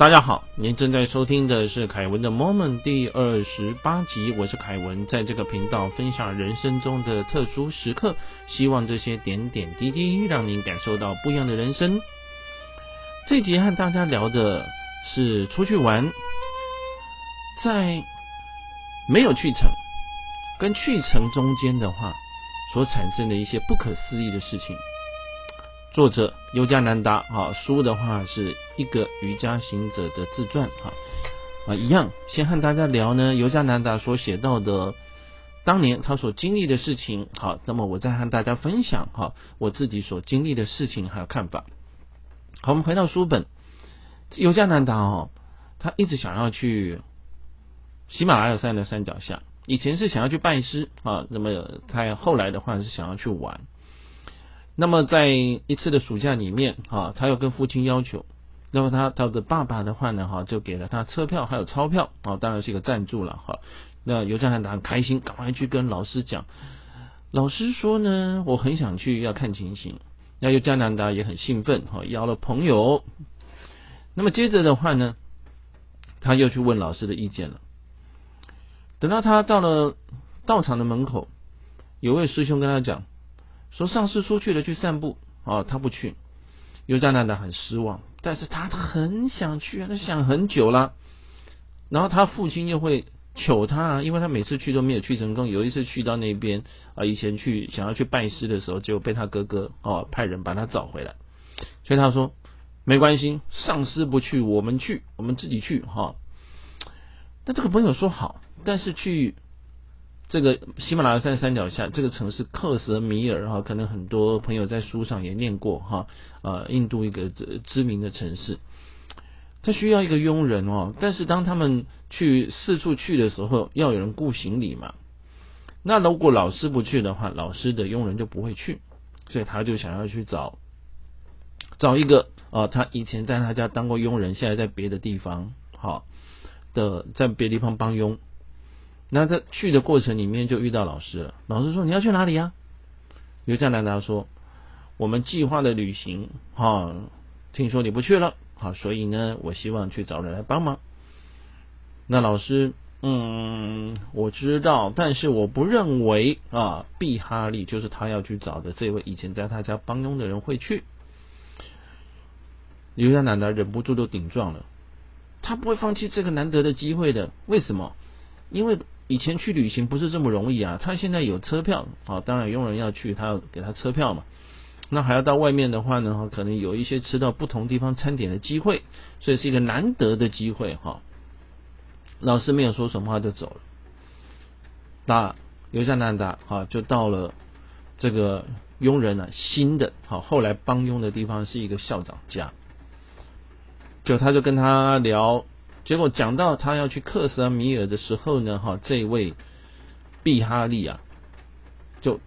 大家好，您正在收听的是凯文的 Moment 第二十八集，我是凯文，在这个频道分享人生中的特殊时刻，希望这些点点滴滴让您感受到不一样的人生。这集和大家聊的是出去玩，在没有去成跟去成中间的话，所产生的一些不可思议的事情。作者尤加南达啊，书的话是一个瑜伽行者的自传哈啊，一样先和大家聊呢，尤加南达所写到的当年他所经历的事情。好，那么我再和大家分享哈我自己所经历的事情还有看法。好，我们回到书本，尤加南达哦，他一直想要去喜马拉雅山的山脚下，以前是想要去拜师啊，那么他后来的话是想要去玩。那么在一次的暑假里面，哈，他又跟父亲要求，那么他他的爸爸的话呢，哈，就给了他车票还有钞票，啊，当然是一个赞助了，哈。那尤加南达很开心，赶快去跟老师讲。老师说呢，我很想去，要看情形。那尤加南达也很兴奋，哈，邀了朋友。那么接着的话呢，他又去问老师的意见了。等到他到了道场的门口，有位师兄跟他讲。说上次出去了去散步哦，他不去，尤加南达很失望，但是他很想去啊，他想很久了。然后他父亲又会求他，因为他每次去都没有去成功。有一次去到那边啊，以前去想要去拜师的时候，就被他哥哥哦派人把他找回来。所以他说没关系，上司不去，我们去，我们自己去哈。那这个朋友说好，但是去。这个喜马拉雅山山脚下这个城市克什米尔哈，可能很多朋友在书上也念过哈，呃，印度一个知名的城市，他需要一个佣人哦，但是当他们去四处去的时候，要有人雇行李嘛。那如果老师不去的话，老师的佣人就不会去，所以他就想要去找找一个啊，他以前在他家当过佣人，现在在别的地方好的，在别的地方帮佣。那在去的过程里面就遇到老师了。老师说：“你要去哪里呀？”尤加南达说：“我们计划的旅行，哈，听说你不去了，好，所以呢，我希望去找人来帮忙。”那老师，嗯，我知道，但是我不认为啊，毕哈利就是他要去找的这位以前在他家帮佣的人会去。尤加南达忍不住都顶撞了，他不会放弃这个难得的机会的。为什么？因为。以前去旅行不是这么容易啊！他现在有车票啊，当然佣人要去，他要给他车票嘛。那还要到外面的话呢，可能有一些吃到不同地方餐点的机会，所以是一个难得的机会哈。老师没有说什么话就走了。那尤加南达哈就到了这个佣人呢新的好后来帮佣的地方是一个校长家，就他就跟他聊。结果讲到他要去克什米尔的时候呢，哈，这位毕哈利啊，就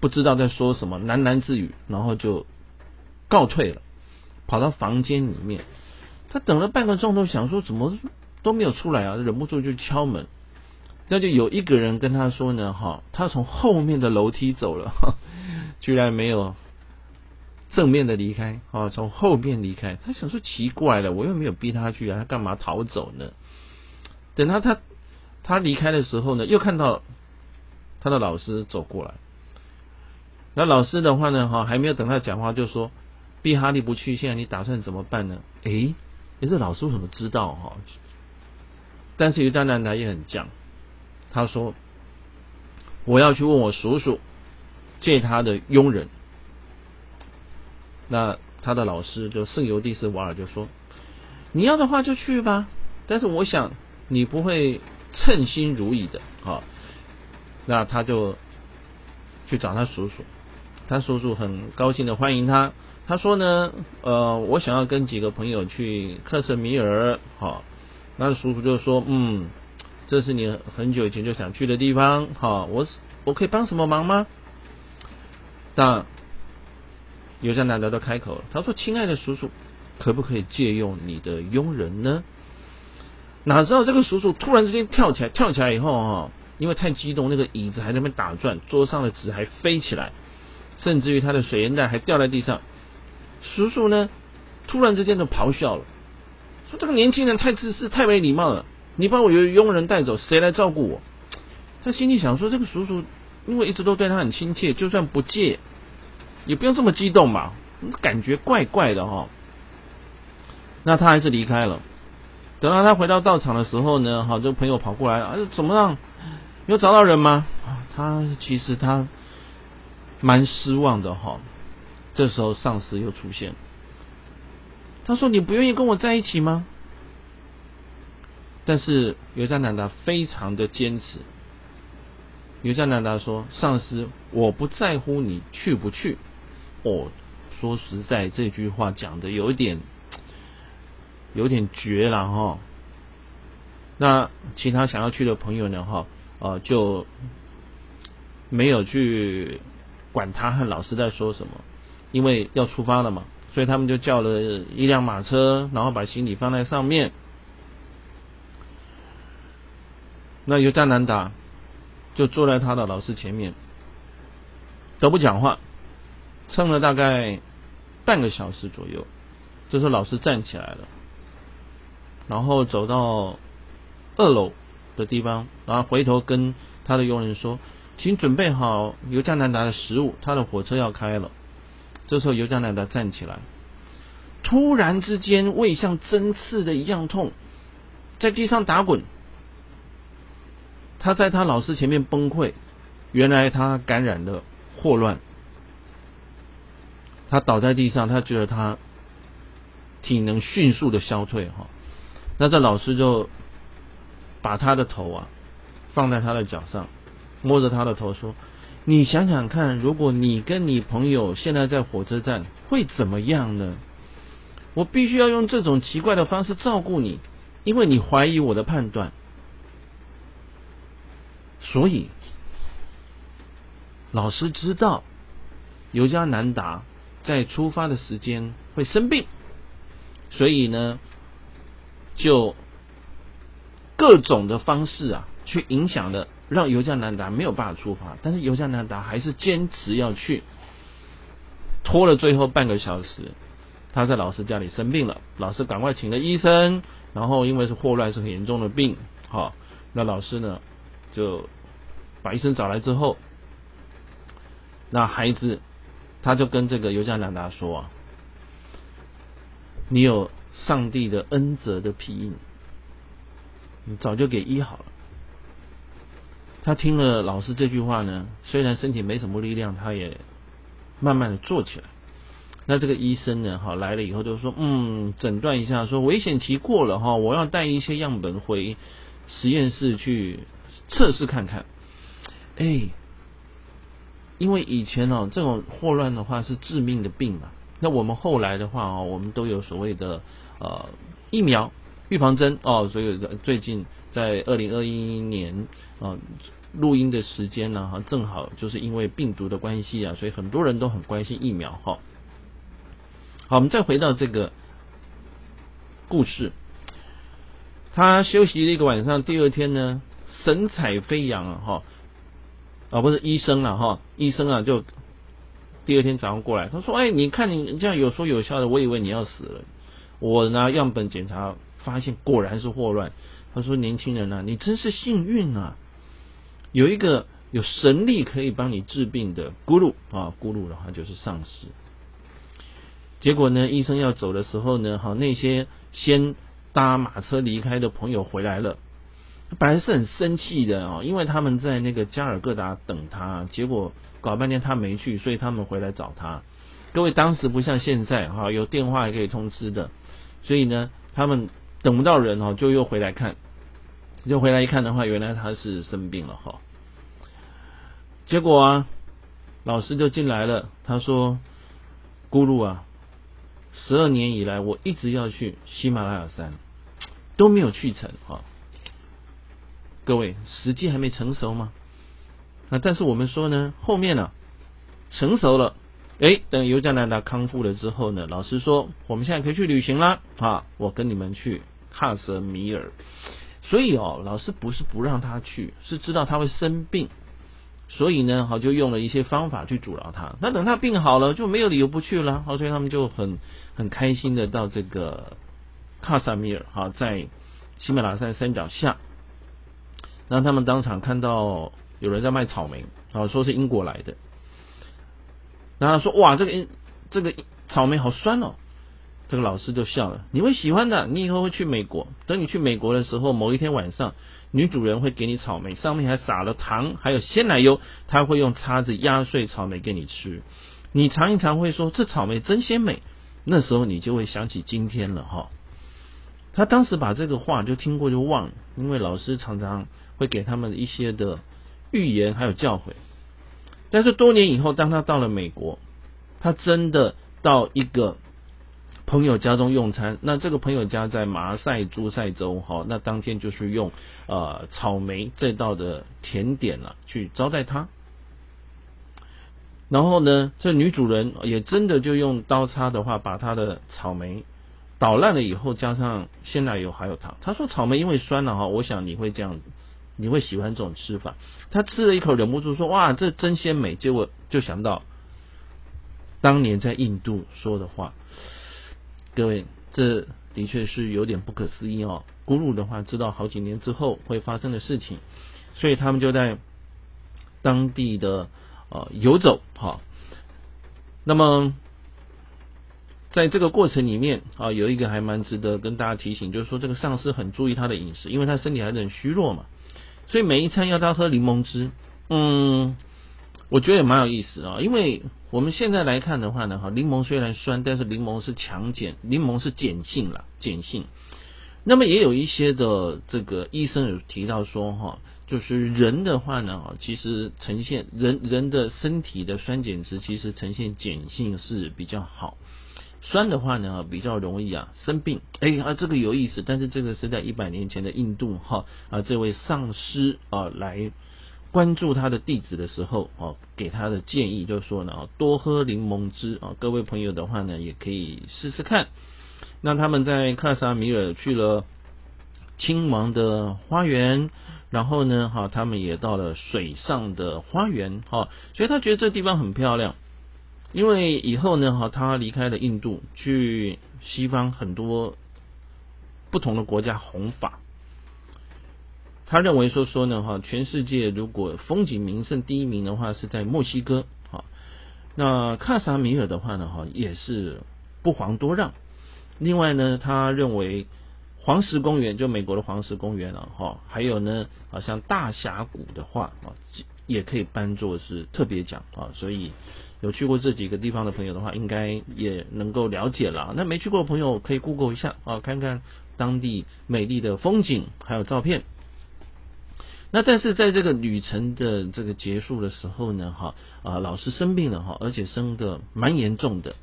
不知道在说什么，喃喃自语，然后就告退了，跑到房间里面。他等了半个钟头，想说怎么都没有出来啊，忍不住就敲门。那就有一个人跟他说呢，哈，他从后面的楼梯走了，居然没有。正面的离开啊，从后面离开。他想说奇怪了，我又没有逼他去啊，他干嘛逃走呢？等他他他离开的时候呢，又看到他的老师走过来。那老师的话呢，哈，还没有等他讲话，就说：“毕哈利不去，现在你打算怎么办呢？”诶，你，这老师为什么知道哈？但是于大南达也很犟，他说：“我要去问我叔叔借他的佣人。”那他的老师就圣尤蒂斯瓦尔就说：“你要的话就去吧，但是我想你不会称心如意的。”好，那他就去找他叔叔，他叔叔很高兴的欢迎他。他说呢：“呃，我想要跟几个朋友去克什米尔。”好，那叔叔就说：“嗯，这是你很久以前就想去的地方。好，我我可以帮什么忙吗？”但尤加南达都开口了，他说：“亲爱的叔叔，可不可以借用你的佣人呢？”哪知道这个叔叔突然之间跳起来，跳起来以后哈，因为太激动，那个椅子还在那边打转，桌上的纸还飞起来，甚至于他的水烟袋还掉在地上。叔叔呢，突然之间就咆哮了，说这个年轻人太自私、太没礼貌了。你把我佣佣人带走，谁来照顾我？他心里想说，这个叔叔因为一直都对他很亲切，就算不借，也不用这么激动嘛，感觉怪怪的哈。那他还是离开了。等到他回到道场的时候呢，好，这个朋友跑过来，啊，怎么样？有找到人吗？啊他其实他蛮失望的哈。这时候上司又出现，他说：“你不愿意跟我在一起吗？”但是尤加南达非常的坚持。尤加南达说：“上司，我不在乎你去不去。”哦，说实在，这句话讲的有一点。有点绝了哈，那其他想要去的朋友呢哈，呃就没有去管他和老师在说什么，因为要出发了嘛，所以他们就叫了一辆马车，然后把行李放在上面。那由加南达就坐在他的老师前面，都不讲话，撑了大概半个小时左右，这时候老师站起来了。然后走到二楼的地方，然后回头跟他的佣人说：“请准备好尤加南达的食物，他的火车要开了。”这时候尤加南达站起来，突然之间胃像针刺的一样痛，在地上打滚。他在他老师前面崩溃，原来他感染了霍乱。他倒在地上，他觉得他体能迅速的消退，哈。那这老师就把他的头啊放在他的脚上，摸着他的头说：“你想想看，如果你跟你朋友现在在火车站，会怎么样呢？我必须要用这种奇怪的方式照顾你，因为你怀疑我的判断。所以老师知道尤加南达在出发的时间会生病，所以呢。”就各种的方式啊，去影响的，让尤加南达没有办法出发，但是尤加南达还是坚持要去，拖了最后半个小时，他在老师家里生病了，老师赶快请了医生，然后因为是霍乱是很严重的病，好，那老师呢就把医生找来之后，那孩子他就跟这个尤加南达说啊，你有。上帝的恩泽的庇应，你早就给医好了。他听了老师这句话呢，虽然身体没什么力量，他也慢慢的坐起来。那这个医生呢，哈来了以后就说，嗯，诊断一下，说危险期过了哈，我要带一些样本回实验室去测试看看。哎，因为以前哦，这种霍乱的话是致命的病嘛。那我们后来的话哦，我们都有所谓的。呃，疫苗预防针哦，所以最近在二零二一年啊，录音的时间呢哈，正好就是因为病毒的关系啊，所以很多人都很关心疫苗哈。好，我们再回到这个故事，他休息了一个晚上，第二天呢，神采飞扬啊哈，啊不是医生了哈，医生啊就第二天早上过来，他说，哎，你看你这样有说有笑的，我以为你要死了。我拿样本检查，发现果然是霍乱。他说：“年轻人啊，你真是幸运啊，有一个有神力可以帮你治病的咕噜啊，咕噜的话就是丧尸。”结果呢，医生要走的时候呢，好那些先搭马车离开的朋友回来了，本来是很生气的哦，因为他们在那个加尔各答等他，结果搞半天他没去，所以他们回来找他。各位当时不像现在哈，有电话也可以通知的。所以呢，他们等不到人哈，就又回来看，就回来一看的话，原来他是生病了哈。结果啊，老师就进来了，他说：“咕噜啊，十二年以来我一直要去喜马拉雅山，都没有去成哈。各位，时机还没成熟吗？啊，但是我们说呢，后面呢，成熟了。”哎，等尤加南达康复了之后呢，老师说我们现在可以去旅行啦啊！我跟你们去喀什米尔。所以哦，老师不是不让他去，是知道他会生病，所以呢，好就用了一些方法去阻挠他。那等他病好了，就没有理由不去了。好，所以他们就很很开心的到这个卡萨米尔哈，在喜马拉雅山山脚下，然后他们当场看到有人在卖草莓，啊，说是英国来的，然后说哇，这个这个草莓好酸哦。这个老师就笑了，你会喜欢的，你以后会去美国。等你去美国的时候，某一天晚上，女主人会给你草莓，上面还撒了糖，还有鲜奶油，她会用叉子压碎草莓给你吃。你尝一尝，会说这草莓真鲜美。那时候你就会想起今天了哈。他当时把这个话就听过就忘了，因为老师常常会给他们一些的预言还有教诲。但是多年以后，当他到了美国，他真的到一个。朋友家中用餐，那这个朋友家在马赛诸塞州，哈，那当天就是用呃草莓这道的甜点了去招待他。然后呢，这女主人也真的就用刀叉的话，把他的草莓捣烂了以后，加上鲜奶油还有糖。他说草莓因为酸了哈，我想你会这样子，你会喜欢这种吃法。他吃了一口，忍不住说：“哇，这真鲜美！”结果就想到当年在印度说的话。各位，这的确是有点不可思议哦。咕噜的话，知道好几年之后会发生的事情，所以他们就在当地的呃游走哈。那么在这个过程里面啊，有一个还蛮值得跟大家提醒，就是说这个上司很注意他的饮食，因为他身体还是很虚弱嘛，所以每一餐要他喝柠檬汁。嗯。我觉得也蛮有意思啊，因为我们现在来看的话呢，哈，柠檬虽然酸，但是柠檬是强碱，柠檬是碱性了，碱性。那么也有一些的这个医生有提到说，哈，就是人的话呢，其实呈现人人的身体的酸碱值其实呈现碱性是比较好，酸的话呢，比较容易啊生病。哎啊，这个有意思，但是这个是在一百年前的印度哈啊，这位上师啊来。关注他的弟子的时候，哦，给他的建议就是说呢，多喝柠檬汁啊。各位朋友的话呢，也可以试试看。那他们在克萨米尔去了亲王的花园，然后呢，哈，他们也到了水上的花园，哈，所以他觉得这地方很漂亮。因为以后呢，哈，他离开了印度，去西方很多不同的国家弘法。他认为说说呢哈，全世界如果风景名胜第一名的话是在墨西哥，哈，那卡萨米尔的话呢哈也是不遑多让。另外呢，他认为黄石公园就美国的黄石公园了哈，还有呢，好像大峡谷的话啊，也可以颁作是特别奖啊。所以有去过这几个地方的朋友的话，应该也能够了解了。那没去过的朋友可以 Google 一下啊，看看当地美丽的风景还有照片。那但是在这个旅程的这个结束的时候呢，哈啊，老师生病了哈，而且生的蛮严重的。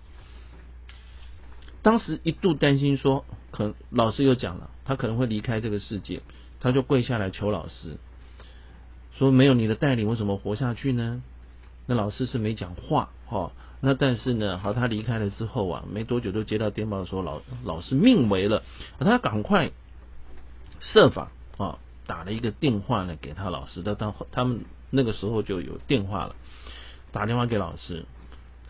当时一度担心说，可老师又讲了，他可能会离开这个世界，他就跪下来求老师，说没有你的带领，为什么活下去呢？那老师是没讲话哈。那但是呢，好，他离开了之后啊，没多久都接到电报说老老师命没了，他赶快设法啊。打了一个电话呢，给他老师，他当他们那个时候就有电话了，打电话给老师，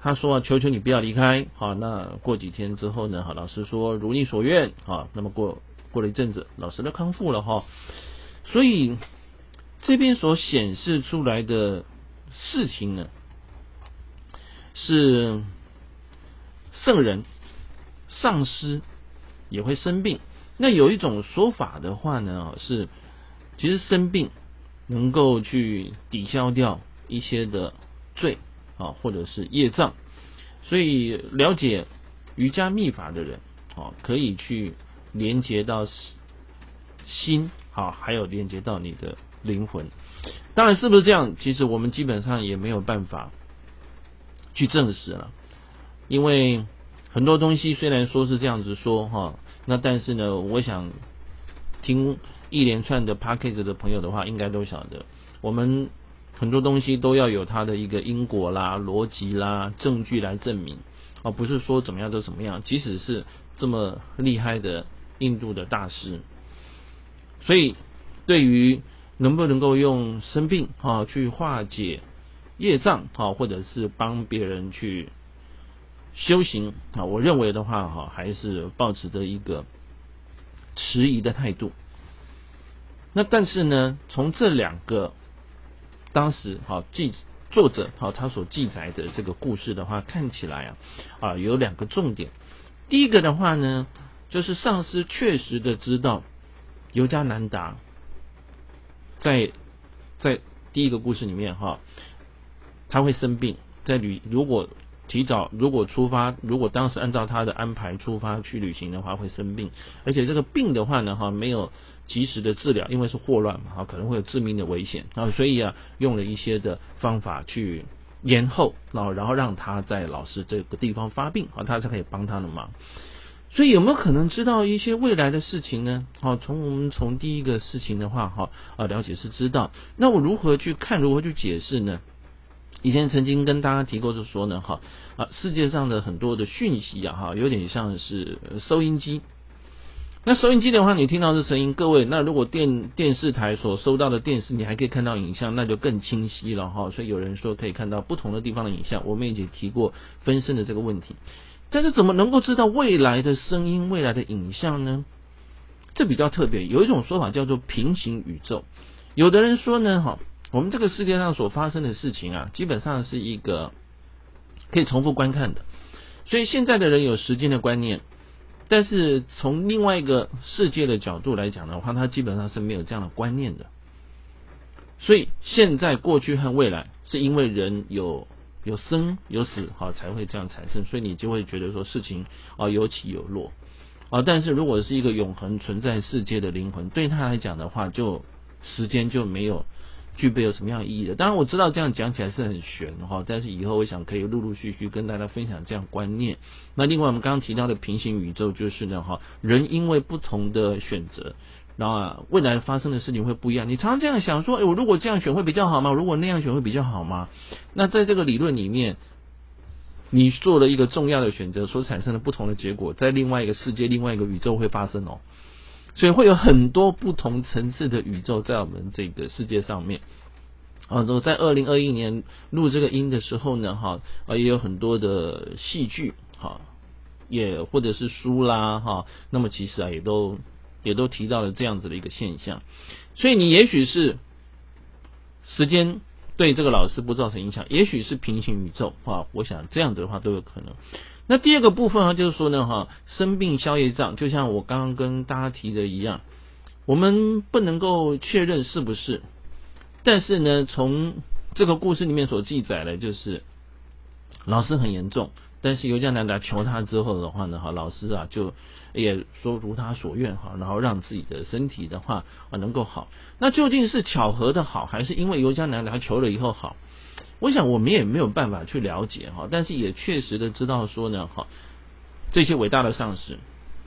他说啊：“求求你不要离开。”好，那过几天之后呢，好，老师说如你所愿。好，那么过过了一阵子，老师都康复了哈。所以这边所显示出来的事情呢，是圣人、上师也会生病。那有一种说法的话呢，是。其实生病能够去抵消掉一些的罪啊，或者是业障，所以了解瑜伽秘法的人啊，可以去连接到心啊，还有连接到你的灵魂。当然是不是这样？其实我们基本上也没有办法去证实了，因为很多东西虽然说是这样子说哈，那但是呢，我想听。一连串的 package 的朋友的话，应该都晓得，我们很多东西都要有它的一个因果啦、逻辑啦、证据来证明，而不是说怎么样就怎么样。即使是这么厉害的印度的大师，所以对于能不能够用生病啊去化解业障啊，或者是帮别人去修行啊，我认为的话哈，还是保持着一个迟疑的态度。那但是呢，从这两个当时哈记作者哈他所记载的这个故事的话，看起来啊啊有两个重点。第一个的话呢，就是上司确实的知道尤加南达在在第一个故事里面哈，他会生病，在旅如果。提早如果出发，如果当时按照他的安排出发去旅行的话，会生病，而且这个病的话呢，哈，没有及时的治疗，因为是霍乱嘛，哈，可能会有致命的危险啊，所以啊，用了一些的方法去延后，然后然后让他在老师这个地方发病啊，他才可以帮他的忙。所以有没有可能知道一些未来的事情呢？好，从我们从第一个事情的话，哈啊了解是知道，那我如何去看，如何去解释呢？以前曾经跟大家提过，就说呢，哈啊，世界上的很多的讯息啊，哈，有点像是收音机。那收音机的话，你听到这声音，各位，那如果电电视台所收到的电视，你还可以看到影像，那就更清晰了，哈。所以有人说可以看到不同的地方的影像。我们已经提过分身的这个问题，但是怎么能够知道未来的声音、未来的影像呢？这比较特别，有一种说法叫做平行宇宙。有的人说呢，哈。我们这个世界上所发生的事情啊，基本上是一个可以重复观看的。所以现在的人有时间的观念，但是从另外一个世界的角度来讲的话，他基本上是没有这样的观念的。所以现在、过去和未来，是因为人有有生有死，好才会这样产生。所以你就会觉得说事情啊有起有落啊。但是如果是一个永恒存在世界的灵魂，对他来讲的话，就时间就没有。具备有什么样意义的？当然我知道这样讲起来是很玄哈，但是以后我想可以陆陆续续跟大家分享这样观念。那另外我们刚刚提到的平行宇宙就是呢哈，人因为不同的选择，然后未来发生的事情会不一样。你常常这样想说，哎，我如果这样选会比较好吗？如果那样选会比较好吗？那在这个理论里面，你做了一个重要的选择，所产生的不同的结果，在另外一个世界、另外一个宇宙会发生哦。所以会有很多不同层次的宇宙在我们这个世界上面。啊，我在二零二一年录这个音的时候呢，哈，啊也有很多的戏剧，哈，也或者是书啦，哈，那么其实啊也都也都提到了这样子的一个现象。所以你也许是时间对这个老师不造成影响，也许是平行宇宙啊，我想这样子的话都有可能。那第二个部分啊，就是说呢，哈，生病消业障，就像我刚刚跟大家提的一样，我们不能够确认是不是，但是呢，从这个故事里面所记载的，就是老师很严重，但是尤加南达求他之后的话呢，哈，老师啊就也说如他所愿哈，然后让自己的身体的话啊能够好。那究竟是巧合的好，还是因为尤加南达求了以后好？我想我们也没有办法去了解哈，但是也确实的知道说呢哈，这些伟大的上司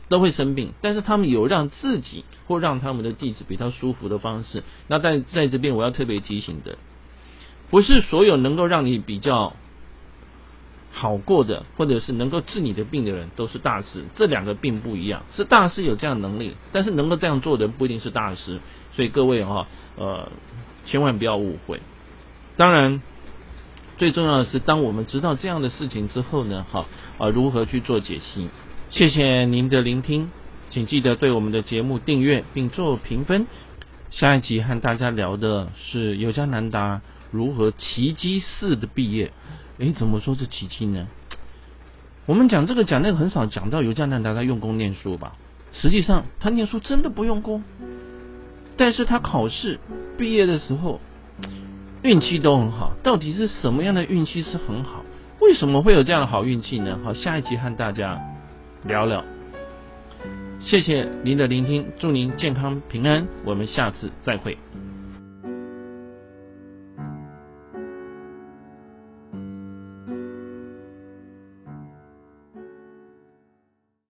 都会生病，但是他们有让自己或让他们的弟子比较舒服的方式。那在在这边我要特别提醒的，不是所有能够让你比较好过的，或者是能够治你的病的人都是大师。这两个并不一样，是大师有这样能力，但是能够这样做的不一定是大师。所以各位哈呃千万不要误会，当然。最重要的是，当我们知道这样的事情之后呢，哈啊，如何去做解析？谢谢您的聆听，请记得对我们的节目订阅并做评分。下一集和大家聊的是尤加南达如何奇迹式的毕业。诶，怎么说是奇迹呢？我们讲这个讲那个很少讲到尤加南达在用功念书吧？实际上他念书真的不用功，但是他考试毕业的时候。运气都很好，到底是什么样的运气是很好？为什么会有这样的好运气呢？好，下一集和大家聊聊。谢谢您的聆听，祝您健康平安，我们下次再会。